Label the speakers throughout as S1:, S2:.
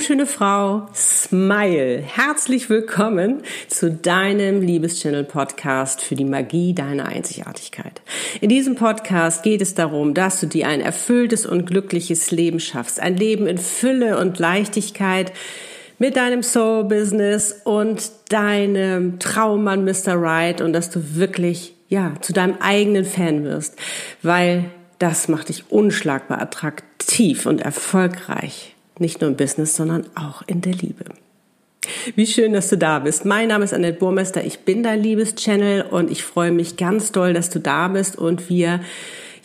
S1: Schöne Frau, Smile. Herzlich willkommen zu deinem Liebeschannel Podcast für die Magie deiner Einzigartigkeit. In diesem Podcast geht es darum, dass du dir ein erfülltes und glückliches Leben schaffst. Ein Leben in Fülle und Leichtigkeit mit deinem Soul Business und deinem Traummann Mr. Right und dass du wirklich, ja, zu deinem eigenen Fan wirst, weil das macht dich unschlagbar attraktiv und erfolgreich. Nicht nur im Business, sondern auch in der Liebe. Wie schön, dass du da bist. Mein Name ist Annette Burmester. Ich bin dein Liebeschannel und ich freue mich ganz doll, dass du da bist und wir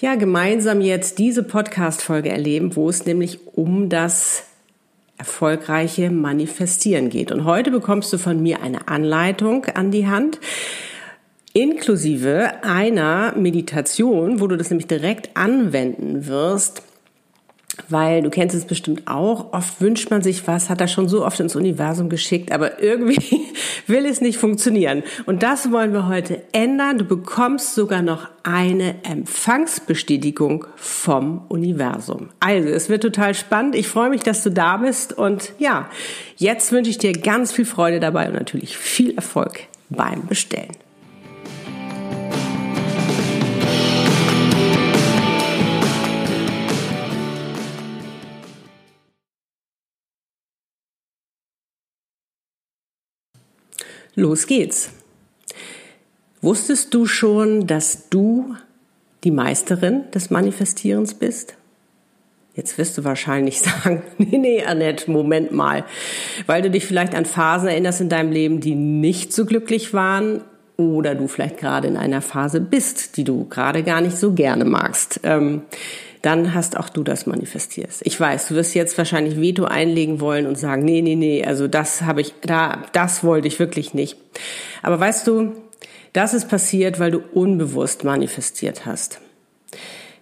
S1: ja gemeinsam jetzt diese Podcast-Folge erleben, wo es nämlich um das erfolgreiche Manifestieren geht. Und heute bekommst du von mir eine Anleitung an die Hand, inklusive einer Meditation, wo du das nämlich direkt anwenden wirst weil du kennst es bestimmt auch, oft wünscht man sich was, hat er schon so oft ins Universum geschickt, aber irgendwie will es nicht funktionieren. Und das wollen wir heute ändern. Du bekommst sogar noch eine Empfangsbestätigung vom Universum. Also, es wird total spannend. Ich freue mich, dass du da bist. Und ja, jetzt wünsche ich dir ganz viel Freude dabei und natürlich viel Erfolg beim Bestellen. Los geht's. Wusstest du schon, dass du die Meisterin des Manifestierens bist? Jetzt wirst du wahrscheinlich sagen, nee, nee, Annette, Moment mal, weil du dich vielleicht an Phasen erinnerst in deinem Leben, die nicht so glücklich waren oder du vielleicht gerade in einer Phase bist, die du gerade gar nicht so gerne magst. Ähm, dann hast auch du das manifestierst. Ich weiß, du wirst jetzt wahrscheinlich Veto einlegen wollen und sagen, nee, nee, nee, also das habe ich, da, das wollte ich wirklich nicht. Aber weißt du, das ist passiert, weil du unbewusst manifestiert hast.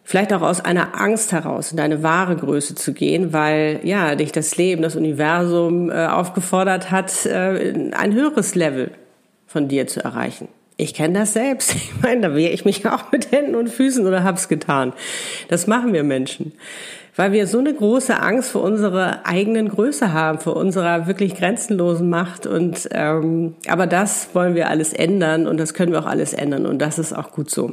S1: Vielleicht auch aus einer Angst heraus, in deine wahre Größe zu gehen, weil ja dich das Leben, das Universum äh, aufgefordert hat, äh, ein höheres Level von dir zu erreichen. Ich kenne das selbst. Ich meine, da wehre ich mich auch mit Händen und Füßen oder hab's getan. Das machen wir Menschen. Weil wir so eine große Angst vor unserer eigenen Größe haben, vor unserer wirklich grenzenlosen Macht. Und ähm, aber das wollen wir alles ändern und das können wir auch alles ändern und das ist auch gut so.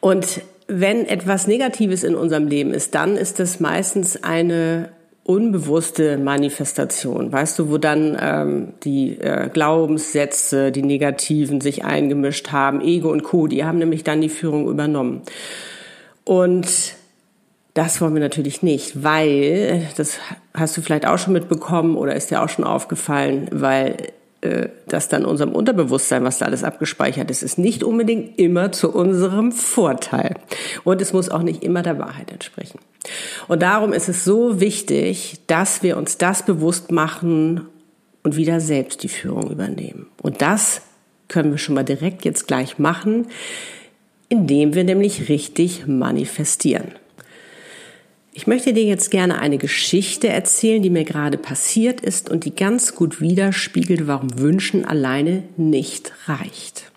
S1: Und wenn etwas Negatives in unserem Leben ist, dann ist das meistens eine unbewusste Manifestation, weißt du, wo dann ähm, die äh, Glaubenssätze, die negativen sich eingemischt haben, Ego und Co., die haben nämlich dann die Führung übernommen. Und das wollen wir natürlich nicht, weil, das hast du vielleicht auch schon mitbekommen oder ist dir auch schon aufgefallen, weil das dann unserem Unterbewusstsein, was da alles abgespeichert ist, ist nicht unbedingt immer zu unserem Vorteil. Und es muss auch nicht immer der Wahrheit entsprechen. Und darum ist es so wichtig, dass wir uns das bewusst machen und wieder selbst die Führung übernehmen. Und das können wir schon mal direkt jetzt gleich machen, indem wir nämlich richtig manifestieren. Ich möchte dir jetzt gerne eine Geschichte erzählen, die mir gerade passiert ist und die ganz gut widerspiegelt, warum Wünschen alleine nicht reicht.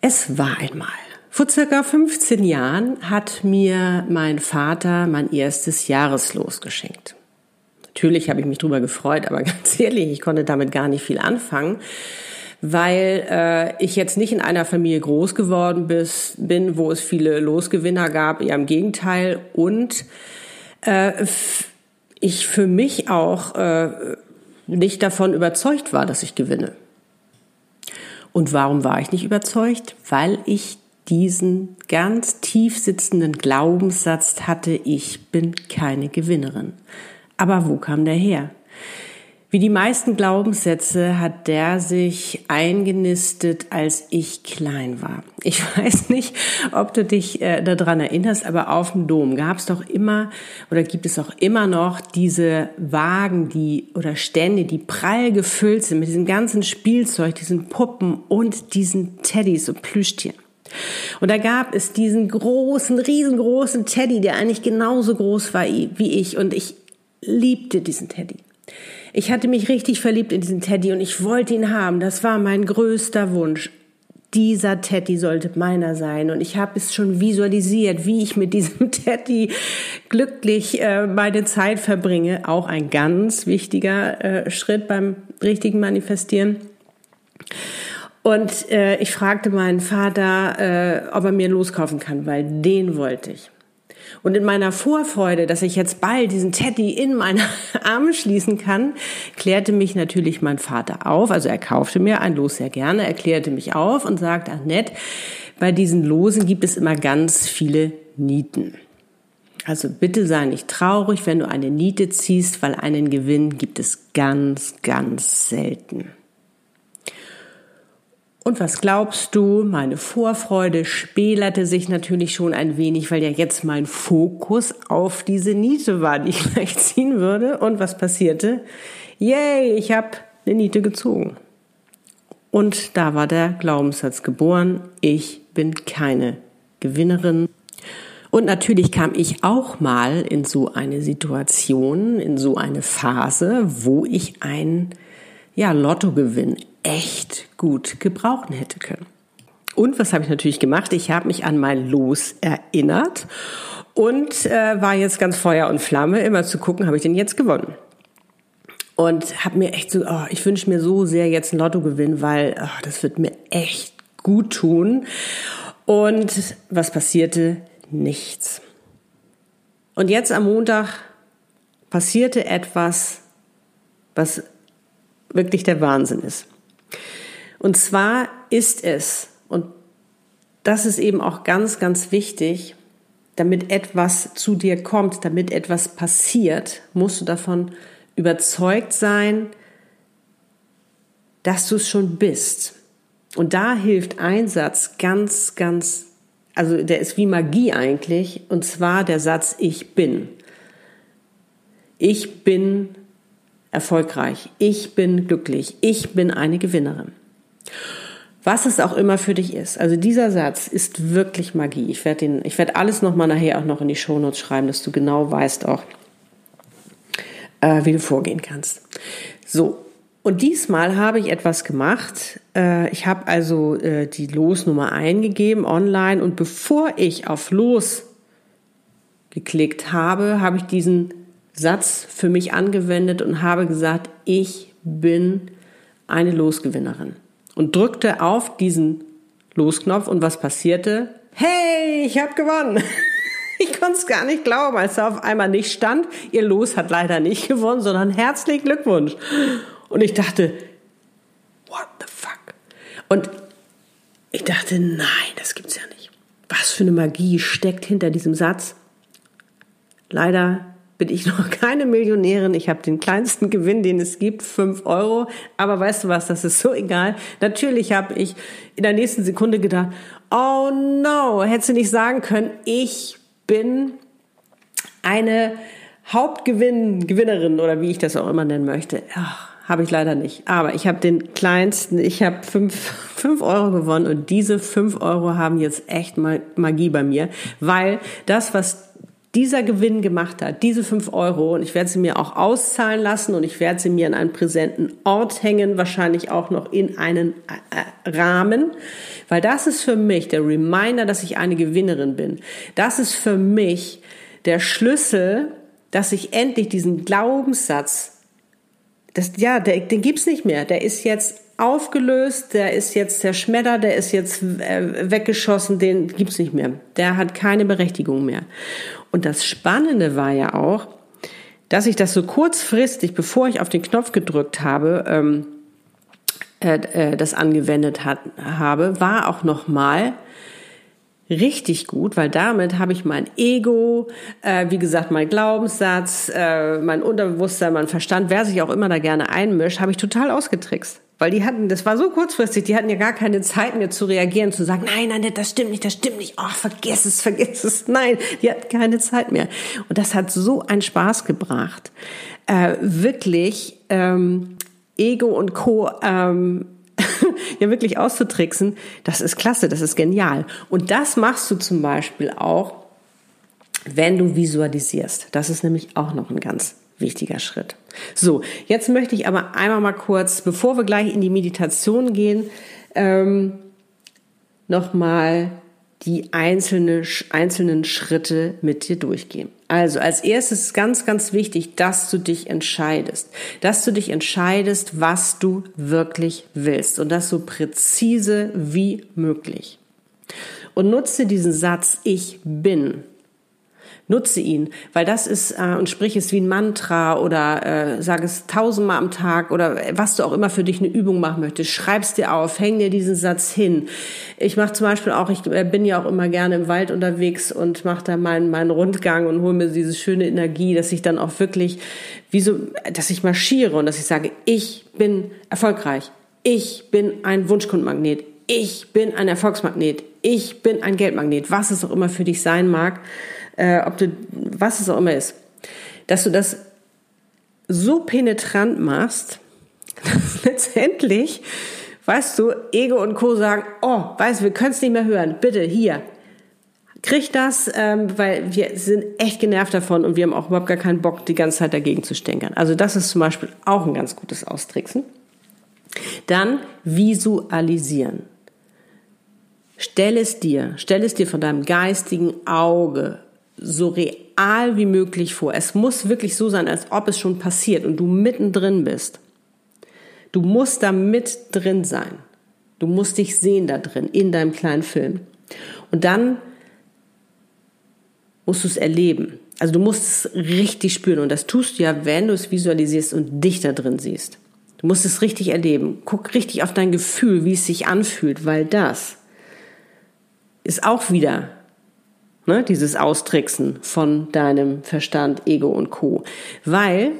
S1: Es war einmal. Vor circa 15 Jahren hat mir mein Vater mein erstes Jahreslos geschenkt. Natürlich habe ich mich darüber gefreut, aber ganz ehrlich, ich konnte damit gar nicht viel anfangen, weil äh, ich jetzt nicht in einer Familie groß geworden bis, bin, wo es viele Losgewinner gab, eher im Gegenteil. Und äh, ich für mich auch äh, nicht davon überzeugt war, dass ich gewinne. Und warum war ich nicht überzeugt? Weil ich diesen ganz tief sitzenden Glaubenssatz hatte, ich bin keine Gewinnerin. Aber wo kam der her? Wie die meisten Glaubenssätze hat der sich eingenistet, als ich klein war. Ich weiß nicht, ob du dich äh, daran erinnerst, aber auf dem Dom gab es doch immer oder gibt es auch immer noch diese Wagen, die oder Stände, die prall gefüllt sind mit diesem ganzen Spielzeug, diesen Puppen und diesen Teddys und Plüschtieren. Und da gab es diesen großen, riesengroßen Teddy, der eigentlich genauso groß war wie ich und ich liebte diesen Teddy. Ich hatte mich richtig verliebt in diesen Teddy und ich wollte ihn haben. Das war mein größter Wunsch. dieser Teddy sollte meiner sein. Und ich habe es schon visualisiert, wie ich mit diesem Teddy glücklich äh, meine Zeit verbringe. Auch ein ganz wichtiger äh, Schritt beim richtigen Manifestieren. Und äh, ich fragte meinen Vater, äh, ob er mir loskaufen kann, weil den wollte ich. Und in meiner Vorfreude, dass ich jetzt bald diesen Teddy in meine Arme schließen kann, klärte mich natürlich mein Vater auf. Also er kaufte mir ein Los sehr gerne, erklärte mich auf und sagte, Annette, bei diesen Losen gibt es immer ganz viele Nieten. Also bitte sei nicht traurig, wenn du eine Niete ziehst, weil einen Gewinn gibt es ganz, ganz selten. Und was glaubst du? Meine Vorfreude spälerte sich natürlich schon ein wenig, weil ja jetzt mein Fokus auf diese Niete war, die ich gleich ziehen würde. Und was passierte? Yay, ich habe eine Niete gezogen. Und da war der Glaubenssatz geboren, ich bin keine Gewinnerin. Und natürlich kam ich auch mal in so eine Situation, in so eine Phase, wo ich ein ja, Lottogewinn echt gut gebrauchen hätte können. Und was habe ich natürlich gemacht? Ich habe mich an mein Los erinnert und äh, war jetzt ganz Feuer und Flamme, immer zu gucken, habe ich denn jetzt gewonnen. Und habe mir echt so, oh, ich wünsche mir so sehr jetzt ein Lottogewinn, weil oh, das wird mir echt gut tun. Und was passierte? Nichts. Und jetzt am Montag passierte etwas, was wirklich der Wahnsinn ist. Und zwar ist es, und das ist eben auch ganz, ganz wichtig, damit etwas zu dir kommt, damit etwas passiert, musst du davon überzeugt sein, dass du es schon bist. Und da hilft ein Satz ganz, ganz, also der ist wie Magie eigentlich, und zwar der Satz Ich bin. Ich bin erfolgreich. Ich bin glücklich. Ich bin eine Gewinnerin. Was es auch immer für dich ist. Also dieser Satz ist wirklich Magie. Ich werde den, ich werde alles nochmal nachher auch noch in die Shownotes schreiben, dass du genau weißt auch, äh, wie du vorgehen kannst. So. Und diesmal habe ich etwas gemacht. Äh, ich habe also äh, die Losnummer eingegeben online und bevor ich auf Los geklickt habe, habe ich diesen Satz für mich angewendet und habe gesagt, ich bin eine Losgewinnerin. Und drückte auf diesen Losknopf und was passierte? Hey, ich habe gewonnen. Ich konnte es gar nicht glauben, als da auf einmal nicht stand. Ihr Los hat leider nicht gewonnen, sondern herzlichen Glückwunsch. Und ich dachte, what the fuck? Und ich dachte, nein, das gibt's ja nicht. Was für eine Magie steckt hinter diesem Satz? Leider bin ich noch keine Millionärin. Ich habe den kleinsten Gewinn, den es gibt, fünf Euro. Aber weißt du was, das ist so egal. Natürlich habe ich in der nächsten Sekunde gedacht, oh no, hättest du nicht sagen können, ich bin eine Hauptgewinn, oder wie ich das auch immer nennen möchte. Habe ich leider nicht. Aber ich habe den kleinsten, ich habe fünf, fünf Euro gewonnen und diese fünf Euro haben jetzt echt mal Magie bei mir, weil das, was dieser Gewinn gemacht hat, diese fünf Euro, und ich werde sie mir auch auszahlen lassen und ich werde sie mir an einen präsenten Ort hängen, wahrscheinlich auch noch in einen äh, Rahmen, weil das ist für mich der Reminder, dass ich eine Gewinnerin bin. Das ist für mich der Schlüssel, dass ich endlich diesen Glaubenssatz, das, ja, der, den gibt's nicht mehr. Der ist jetzt aufgelöst, der ist jetzt zerschmettert, der ist jetzt äh, weggeschossen, den gibt's nicht mehr. Der hat keine Berechtigung mehr. Und das Spannende war ja auch, dass ich das so kurzfristig, bevor ich auf den Knopf gedrückt habe, ähm, äh, äh, das angewendet hat, habe, war auch nochmal richtig gut, weil damit habe ich mein Ego, äh, wie gesagt, mein Glaubenssatz, äh, mein Unterbewusstsein, mein Verstand, wer sich auch immer da gerne einmischt, habe ich total ausgetrickst. Weil die hatten, das war so kurzfristig, die hatten ja gar keine Zeit mehr zu reagieren, zu sagen, nein, nein, das stimmt nicht, das stimmt nicht, oh, vergiss es, vergiss es. Nein, die hatten keine Zeit mehr. Und das hat so einen Spaß gebracht. Äh, wirklich ähm, Ego und Co. Ähm, ja wirklich auszutricksen, das ist klasse, das ist genial. Und das machst du zum Beispiel auch, wenn du visualisierst. Das ist nämlich auch noch ein ganz wichtiger Schritt. So, jetzt möchte ich aber einmal mal kurz, bevor wir gleich in die Meditation gehen, ähm, nochmal die einzelne, einzelnen Schritte mit dir durchgehen. Also als erstes ist ganz, ganz wichtig, dass du dich entscheidest, dass du dich entscheidest, was du wirklich willst und das so präzise wie möglich. Und nutze diesen Satz, ich bin Nutze ihn, weil das ist äh, und sprich es wie ein Mantra oder äh, sag es tausendmal am Tag oder was du auch immer für dich eine Übung machen möchtest. Schreib's dir auf, häng dir diesen Satz hin. Ich mache zum Beispiel auch, ich äh, bin ja auch immer gerne im Wald unterwegs und mache da meinen meinen Rundgang und hole mir diese schöne Energie, dass ich dann auch wirklich wie so, dass ich marschiere und dass ich sage, ich bin erfolgreich, ich bin ein Wunschkundmagnet, ich bin ein Erfolgsmagnet, ich bin ein Geldmagnet, was es auch immer für dich sein mag äh, ob du, was es auch immer ist, dass du das so penetrant machst, dass letztendlich, weißt du, Ego und Co. sagen, oh, weißt du, wir können es nicht mehr hören, bitte, hier, krieg das, ähm, weil wir sind echt genervt davon und wir haben auch überhaupt gar keinen Bock, die ganze Zeit dagegen zu stänkern. Also das ist zum Beispiel auch ein ganz gutes Austricksen. Dann visualisieren. Stell es dir, stell es dir von deinem geistigen Auge so real wie möglich vor. Es muss wirklich so sein, als ob es schon passiert und du mittendrin bist. Du musst da mit drin sein. Du musst dich sehen da drin, in deinem kleinen Film. Und dann musst du es erleben. Also du musst es richtig spüren. Und das tust du ja, wenn du es visualisierst und dich da drin siehst. Du musst es richtig erleben. Guck richtig auf dein Gefühl, wie es sich anfühlt, weil das ist auch wieder Ne, dieses Austricksen von deinem Verstand, Ego und Co. Weil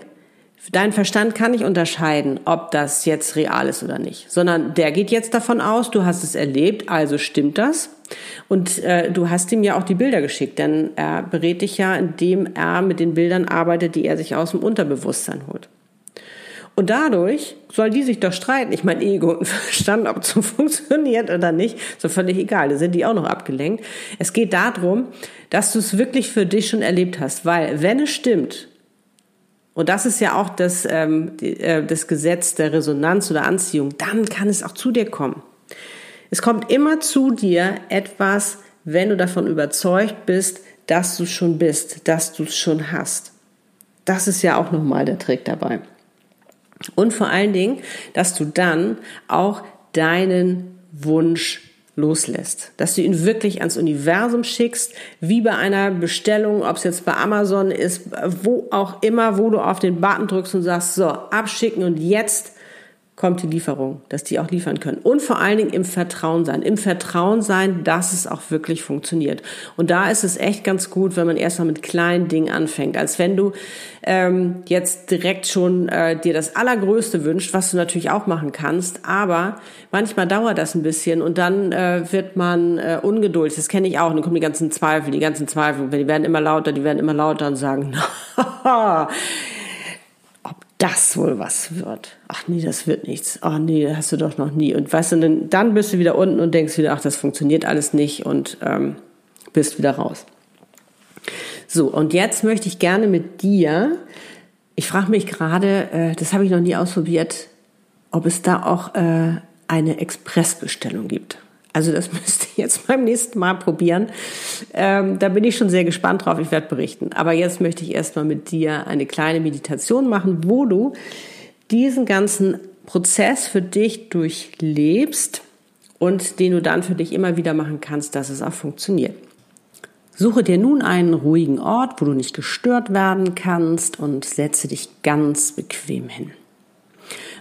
S1: dein Verstand kann nicht unterscheiden, ob das jetzt real ist oder nicht, sondern der geht jetzt davon aus, du hast es erlebt, also stimmt das. Und äh, du hast ihm ja auch die Bilder geschickt, denn er berät dich ja, indem er mit den Bildern arbeitet, die er sich aus dem Unterbewusstsein holt. Und dadurch soll die sich doch streiten. Ich meine, Ego und Verstand, ob es so funktioniert oder nicht, so völlig egal. Da sind die auch noch abgelenkt. Es geht darum, dass du es wirklich für dich schon erlebt hast. Weil, wenn es stimmt, und das ist ja auch das, ähm, äh, das Gesetz der Resonanz oder Anziehung, dann kann es auch zu dir kommen. Es kommt immer zu dir etwas, wenn du davon überzeugt bist, dass du schon bist, dass du es schon hast. Das ist ja auch nochmal der Trick dabei. Und vor allen Dingen, dass du dann auch deinen Wunsch loslässt, dass du ihn wirklich ans Universum schickst, wie bei einer Bestellung, ob es jetzt bei Amazon ist, wo auch immer, wo du auf den Button drückst und sagst, so, abschicken und jetzt kommt die Lieferung, dass die auch liefern können. Und vor allen Dingen im Vertrauen sein. Im Vertrauen sein, dass es auch wirklich funktioniert. Und da ist es echt ganz gut, wenn man erstmal mit kleinen Dingen anfängt, als wenn du ähm, jetzt direkt schon äh, dir das Allergrößte wünscht, was du natürlich auch machen kannst. Aber manchmal dauert das ein bisschen und dann äh, wird man äh, ungeduldig. Das kenne ich auch. Und dann kommen die ganzen Zweifel, die ganzen Zweifel. Die werden immer lauter, die werden immer lauter und sagen, das wohl was wird. Ach nee, das wird nichts. Ach nee, das hast du doch noch nie. Und weißt du, dann, bist du wieder unten und denkst wieder, ach, das funktioniert alles nicht und ähm, bist wieder raus. So, und jetzt möchte ich gerne mit dir, ich frage mich gerade, äh, das habe ich noch nie ausprobiert, ob es da auch äh, eine Expressbestellung gibt. Also das müsst ihr jetzt beim nächsten Mal probieren. Ähm, da bin ich schon sehr gespannt drauf. Ich werde berichten. Aber jetzt möchte ich erstmal mit dir eine kleine Meditation machen, wo du diesen ganzen Prozess für dich durchlebst und den du dann für dich immer wieder machen kannst, dass es auch funktioniert. Suche dir nun einen ruhigen Ort, wo du nicht gestört werden kannst und setze dich ganz bequem hin.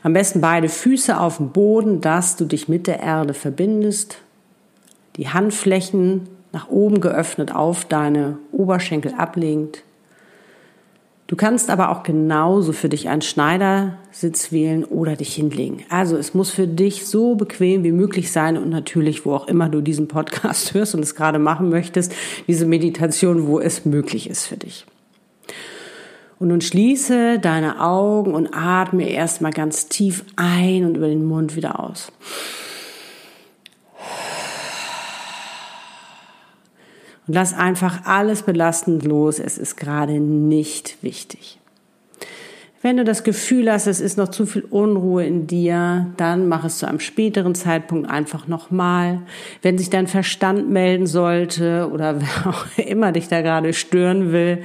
S1: Am besten beide Füße auf dem Boden, dass du dich mit der Erde verbindest. Die Handflächen nach oben geöffnet auf deine Oberschenkel ablegend. Du kannst aber auch genauso für dich einen Schneidersitz wählen oder dich hinlegen. Also es muss für dich so bequem wie möglich sein und natürlich, wo auch immer du diesen Podcast hörst und es gerade machen möchtest, diese Meditation, wo es möglich ist für dich. Und nun schließe deine Augen und atme erstmal ganz tief ein und über den Mund wieder aus. Und lass einfach alles belastend los. Es ist gerade nicht wichtig. Wenn du das Gefühl hast, es ist noch zu viel Unruhe in dir, dann mach es zu einem späteren Zeitpunkt einfach nochmal. Wenn sich dein Verstand melden sollte oder wer auch immer dich da gerade stören will,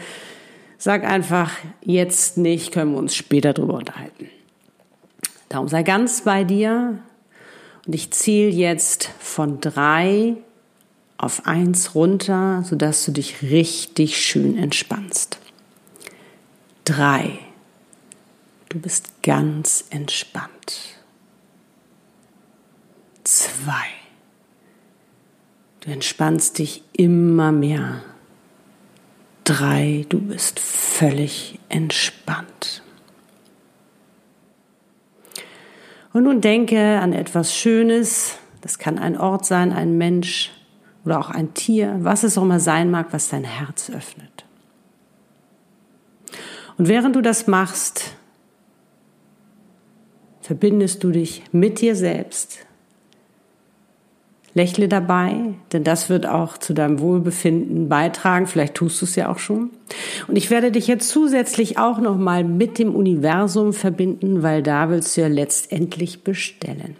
S1: sag einfach jetzt nicht, können wir uns später drüber unterhalten. Darum sei ganz bei dir und ich zähle jetzt von drei auf eins runter, sodass du dich richtig schön entspannst. Drei. Du bist ganz entspannt. Zwei. Du entspannst dich immer mehr. Drei. Du bist völlig entspannt. Und nun denke an etwas Schönes. Das kann ein Ort sein, ein Mensch oder auch ein Tier, was es auch immer sein mag, was dein Herz öffnet. Und während du das machst, verbindest du dich mit dir selbst. Lächle dabei, denn das wird auch zu deinem Wohlbefinden beitragen. Vielleicht tust du es ja auch schon. Und ich werde dich jetzt zusätzlich auch noch mal mit dem Universum verbinden, weil da willst du ja letztendlich bestellen.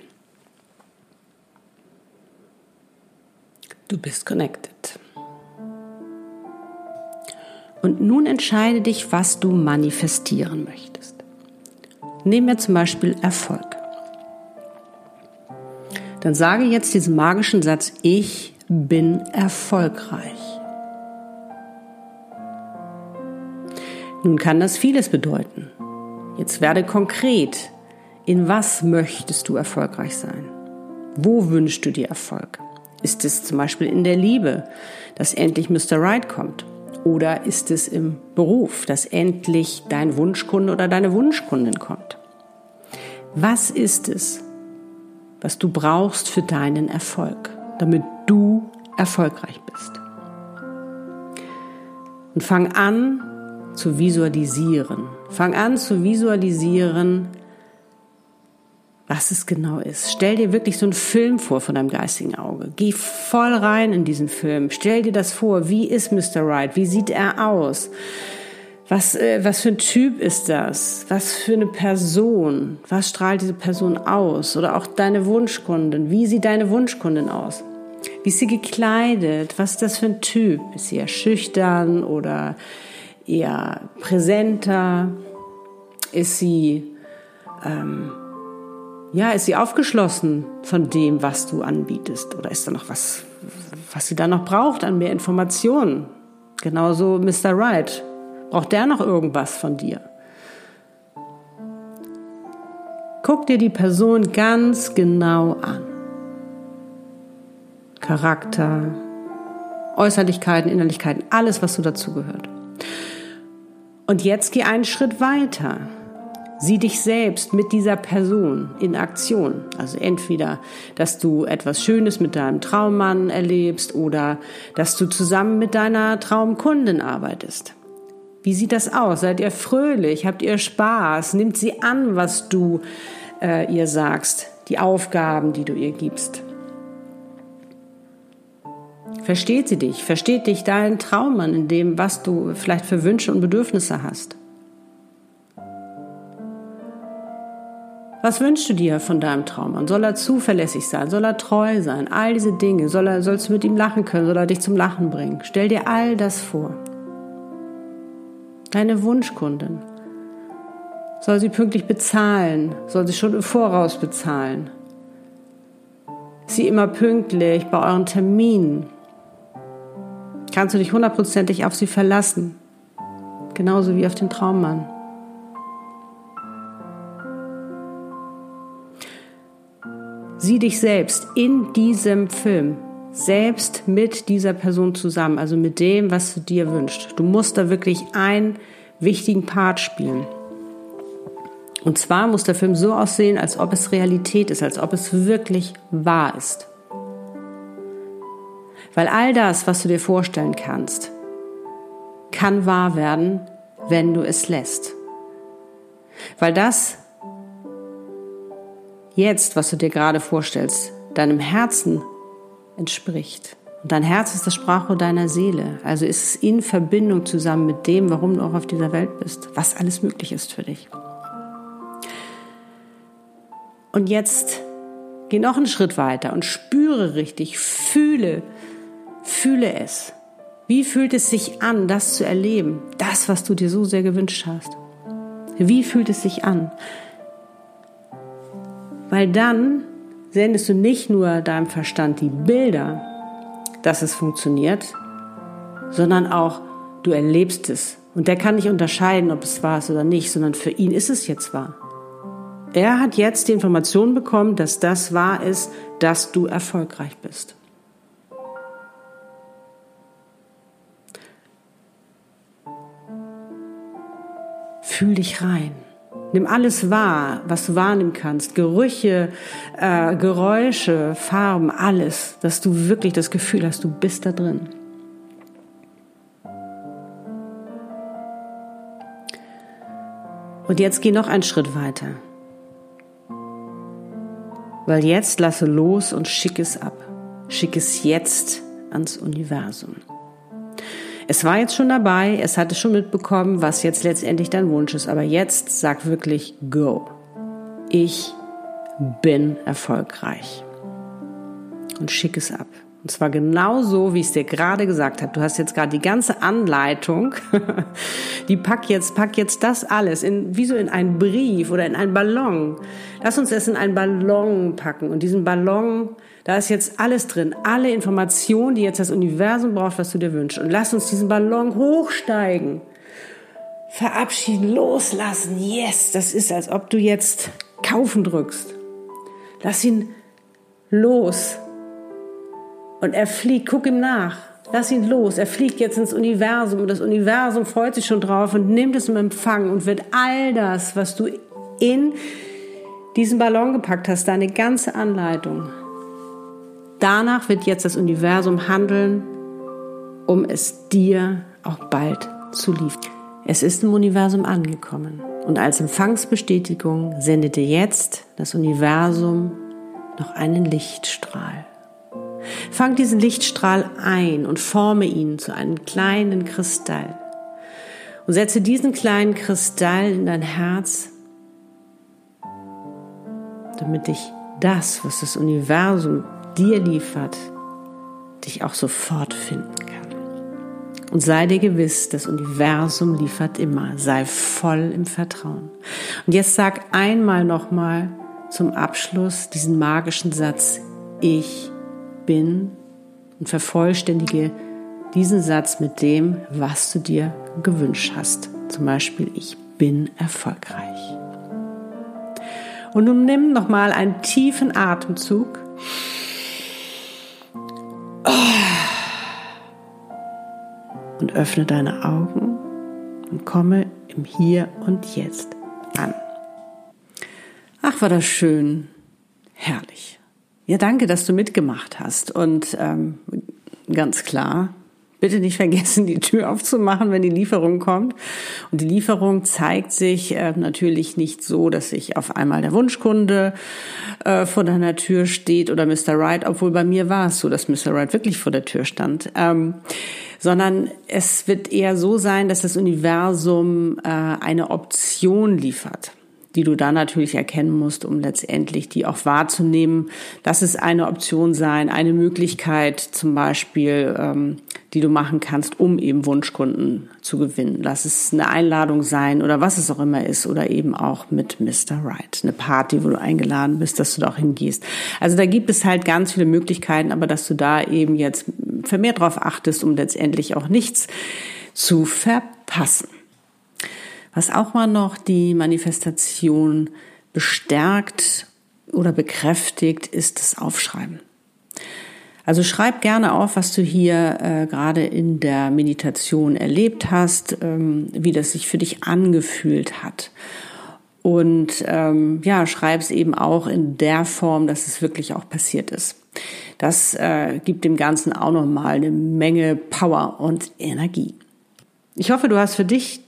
S1: Du bist connected. Und nun entscheide dich, was du manifestieren möchtest. Nehmen wir zum Beispiel Erfolg. Dann sage jetzt diesen magischen Satz, ich bin erfolgreich. Nun kann das vieles bedeuten. Jetzt werde konkret. In was möchtest du erfolgreich sein? Wo wünschst du dir Erfolg? Ist es zum Beispiel in der Liebe, dass endlich Mr. Right kommt? Oder ist es im Beruf, dass endlich dein Wunschkunde oder deine Wunschkundin kommt? Was ist es, was du brauchst für deinen Erfolg, damit du erfolgreich bist? Und fang an zu visualisieren. Fang an zu visualisieren, was es genau ist. Stell dir wirklich so einen Film vor von deinem geistigen Auge. Geh voll rein in diesen Film. Stell dir das vor. Wie ist Mr. Right? Wie sieht er aus? Was, äh, was für ein Typ ist das? Was für eine Person? Was strahlt diese Person aus? Oder auch deine Wunschkundin. Wie sieht deine Wunschkundin aus? Wie ist sie gekleidet? Was ist das für ein Typ? Ist sie eher schüchtern oder eher präsenter? Ist sie ähm, ja, ist sie aufgeschlossen von dem, was du anbietest? Oder ist da noch was, was sie da noch braucht an mehr Informationen? Genauso Mr. Wright. Braucht der noch irgendwas von dir? Guck dir die Person ganz genau an. Charakter, Äußerlichkeiten, Innerlichkeiten, alles, was so dazu gehört. Und jetzt geh einen Schritt weiter. Sieh dich selbst mit dieser Person in Aktion. Also entweder, dass du etwas Schönes mit deinem Traummann erlebst oder dass du zusammen mit deiner Traumkundin arbeitest. Wie sieht das aus? Seid ihr fröhlich? Habt ihr Spaß? Nimmt sie an, was du äh, ihr sagst? Die Aufgaben, die du ihr gibst? Versteht sie dich? Versteht dich dein Traummann in dem, was du vielleicht für Wünsche und Bedürfnisse hast? Was wünschst du dir von deinem Traummann? Soll er zuverlässig sein? Soll er treu sein? All diese Dinge. Soll er, sollst du mit ihm lachen können? Soll er dich zum Lachen bringen? Stell dir all das vor. Deine Wunschkundin. Soll sie pünktlich bezahlen? Soll sie schon im Voraus bezahlen? Ist sie immer pünktlich bei euren Terminen? Kannst du dich hundertprozentig auf sie verlassen? Genauso wie auf den Traummann. Sieh dich selbst in diesem Film, selbst mit dieser Person zusammen, also mit dem, was du dir wünschst. Du musst da wirklich einen wichtigen Part spielen. Und zwar muss der Film so aussehen, als ob es Realität ist, als ob es wirklich wahr ist. Weil all das, was du dir vorstellen kannst, kann wahr werden, wenn du es lässt. Weil das jetzt, was du dir gerade vorstellst, deinem Herzen entspricht. Und dein Herz ist das Sprachrohr deiner Seele. Also ist es in Verbindung zusammen mit dem, warum du auch auf dieser Welt bist, was alles möglich ist für dich. Und jetzt geh noch einen Schritt weiter und spüre richtig, fühle, fühle es. Wie fühlt es sich an, das zu erleben, das, was du dir so sehr gewünscht hast? Wie fühlt es sich an? Weil dann sendest du nicht nur deinem Verstand die Bilder, dass es funktioniert, sondern auch du erlebst es. Und der kann nicht unterscheiden, ob es wahr ist oder nicht, sondern für ihn ist es jetzt wahr. Er hat jetzt die Information bekommen, dass das wahr ist, dass du erfolgreich bist. Fühl dich rein. Nimm alles wahr, was du wahrnehmen kannst. Gerüche, äh, Geräusche, Farben, alles, dass du wirklich das Gefühl hast, du bist da drin. Und jetzt geh noch einen Schritt weiter. Weil jetzt lasse los und schick es ab. Schick es jetzt ans Universum. Es war jetzt schon dabei, es hatte schon mitbekommen, was jetzt letztendlich dein Wunsch ist, aber jetzt sag wirklich Go. Ich bin erfolgreich. Und schick es ab. Und zwar genau so, wie ich es dir gerade gesagt habe. Du hast jetzt gerade die ganze Anleitung. Die pack jetzt, pack jetzt das alles in, wie so in einen Brief oder in einen Ballon. Lass uns das in einen Ballon packen. Und diesen Ballon, da ist jetzt alles drin. Alle Informationen, die jetzt das Universum braucht, was du dir wünschst. Und lass uns diesen Ballon hochsteigen. Verabschieden, loslassen. Yes, das ist, als ob du jetzt kaufen drückst. Lass ihn los und er fliegt, guck ihm nach. Lass ihn los. Er fliegt jetzt ins Universum und das Universum freut sich schon drauf und nimmt es im Empfang und wird all das, was du in diesen Ballon gepackt hast, deine ganze Anleitung. Danach wird jetzt das Universum handeln, um es dir auch bald zu liefern. Es ist im Universum angekommen und als Empfangsbestätigung sendet dir jetzt das Universum noch einen Lichtstrahl. Fang diesen Lichtstrahl ein und forme ihn zu einem kleinen Kristall. Und setze diesen kleinen Kristall in dein Herz, damit dich das, was das Universum dir liefert, dich auch sofort finden kann. Und sei dir gewiss, das Universum liefert immer. Sei voll im Vertrauen. Und jetzt sag einmal nochmal zum Abschluss diesen magischen Satz. Ich bin und vervollständige diesen Satz mit dem, was du dir gewünscht hast. Zum Beispiel, ich bin erfolgreich. Und nun nimm nochmal einen tiefen Atemzug. Und öffne deine Augen und komme im Hier und Jetzt an. Ach, war das schön. Herrlich. Ja, danke, dass du mitgemacht hast. Und ähm, ganz klar, bitte nicht vergessen, die Tür aufzumachen, wenn die Lieferung kommt. Und die Lieferung zeigt sich äh, natürlich nicht so, dass sich auf einmal der Wunschkunde äh, vor deiner Tür steht oder Mr. Wright, obwohl bei mir war es so, dass Mr. Wright wirklich vor der Tür stand. Ähm, sondern es wird eher so sein, dass das Universum äh, eine Option liefert die du da natürlich erkennen musst, um letztendlich die auch wahrzunehmen. Das ist eine Option sein, eine Möglichkeit zum Beispiel, ähm, die du machen kannst, um eben Wunschkunden zu gewinnen. Lass es eine Einladung sein oder was es auch immer ist oder eben auch mit Mr. Right, eine Party, wo du eingeladen bist, dass du da auch hingehst. Also da gibt es halt ganz viele Möglichkeiten, aber dass du da eben jetzt vermehrt drauf achtest, um letztendlich auch nichts zu verpassen. Was auch mal noch die Manifestation bestärkt oder bekräftigt, ist das Aufschreiben. Also schreib gerne auf, was du hier äh, gerade in der Meditation erlebt hast, ähm, wie das sich für dich angefühlt hat. Und ähm, ja, schreib es eben auch in der Form, dass es wirklich auch passiert ist. Das äh, gibt dem Ganzen auch nochmal eine Menge Power und Energie. Ich hoffe, du hast für dich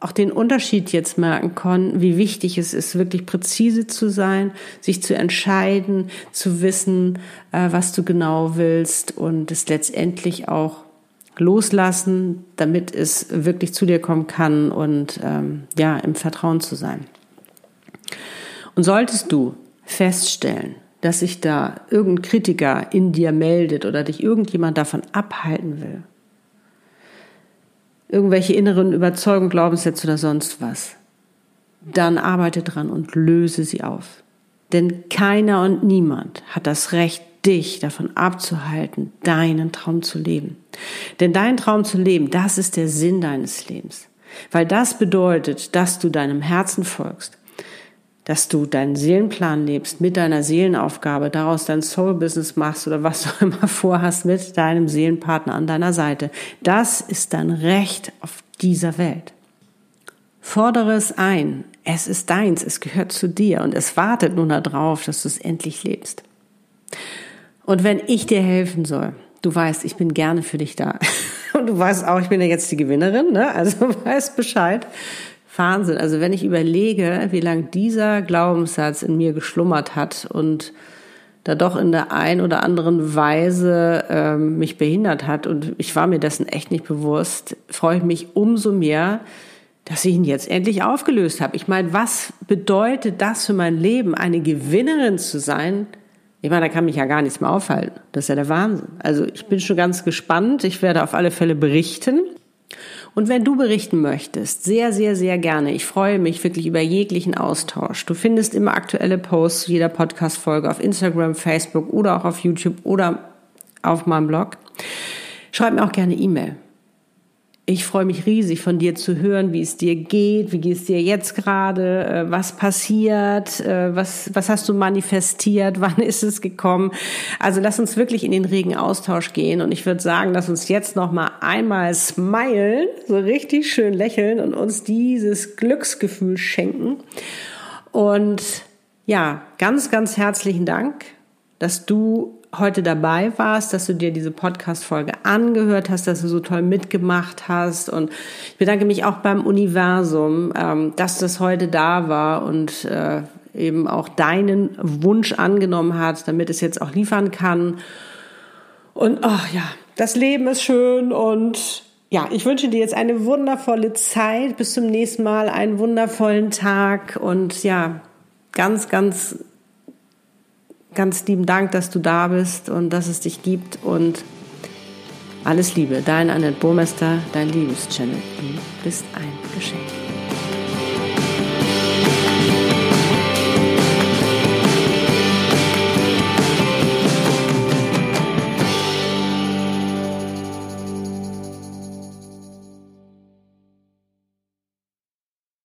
S1: auch den Unterschied jetzt merken können, wie wichtig es ist, wirklich präzise zu sein, sich zu entscheiden, zu wissen, äh, was du genau willst und es letztendlich auch loslassen, damit es wirklich zu dir kommen kann und ähm, ja, im Vertrauen zu sein. Und solltest du feststellen, dass sich da irgendein Kritiker in dir meldet oder dich irgendjemand davon abhalten will, irgendwelche inneren Überzeugungen, Glaubenssätze oder sonst was, dann arbeite dran und löse sie auf. Denn keiner und niemand hat das Recht, dich davon abzuhalten, deinen Traum zu leben. Denn dein Traum zu leben, das ist der Sinn deines Lebens. Weil das bedeutet, dass du deinem Herzen folgst, dass du deinen Seelenplan lebst mit deiner Seelenaufgabe, daraus dein Soul-Business machst oder was du immer vorhast mit deinem Seelenpartner an deiner Seite. Das ist dein Recht auf dieser Welt. Fordere es ein. Es ist deins, es gehört zu dir und es wartet nun darauf, dass du es endlich lebst. Und wenn ich dir helfen soll, du weißt, ich bin gerne für dich da. Und du weißt auch, ich bin ja jetzt die Gewinnerin, ne? Also weißt Bescheid. Wahnsinn. Also wenn ich überlege, wie lang dieser Glaubenssatz in mir geschlummert hat und da doch in der ein oder anderen Weise ähm, mich behindert hat und ich war mir dessen echt nicht bewusst, freue ich mich umso mehr, dass ich ihn jetzt endlich aufgelöst habe. Ich meine, was bedeutet das für mein Leben, eine Gewinnerin zu sein? Ich meine, da kann mich ja gar nichts mehr aufhalten. Das ist ja der Wahnsinn. Also ich bin schon ganz gespannt. Ich werde auf alle Fälle berichten. Und wenn du berichten möchtest, sehr, sehr, sehr gerne. Ich freue mich wirklich über jeglichen Austausch. Du findest immer aktuelle Posts jeder Podcast-Folge auf Instagram, Facebook oder auch auf YouTube oder auf meinem Blog. Schreib mir auch gerne E-Mail. Ich freue mich riesig von dir zu hören, wie es dir geht, wie geht es dir jetzt gerade, äh, was passiert, äh, was, was hast du manifestiert, wann ist es gekommen. Also lass uns wirklich in den regen Austausch gehen und ich würde sagen, lass uns jetzt noch mal einmal smilen, so richtig schön lächeln und uns dieses Glücksgefühl schenken. Und ja, ganz, ganz herzlichen Dank, dass du heute dabei warst, dass du dir diese Podcast-Folge angehört hast, dass du so toll mitgemacht hast. Und ich bedanke mich auch beim Universum, ähm, dass das heute da war und äh, eben auch deinen Wunsch angenommen hat, damit es jetzt auch liefern kann. Und oh ja, das Leben ist schön und ja, ich wünsche dir jetzt eine wundervolle Zeit. Bis zum nächsten Mal, einen wundervollen Tag und ja, ganz, ganz ganz lieben Dank, dass du da bist und dass es dich gibt und alles Liebe. Dein Annette Burmester, dein Liebeschannel. Du bist ein Geschenk.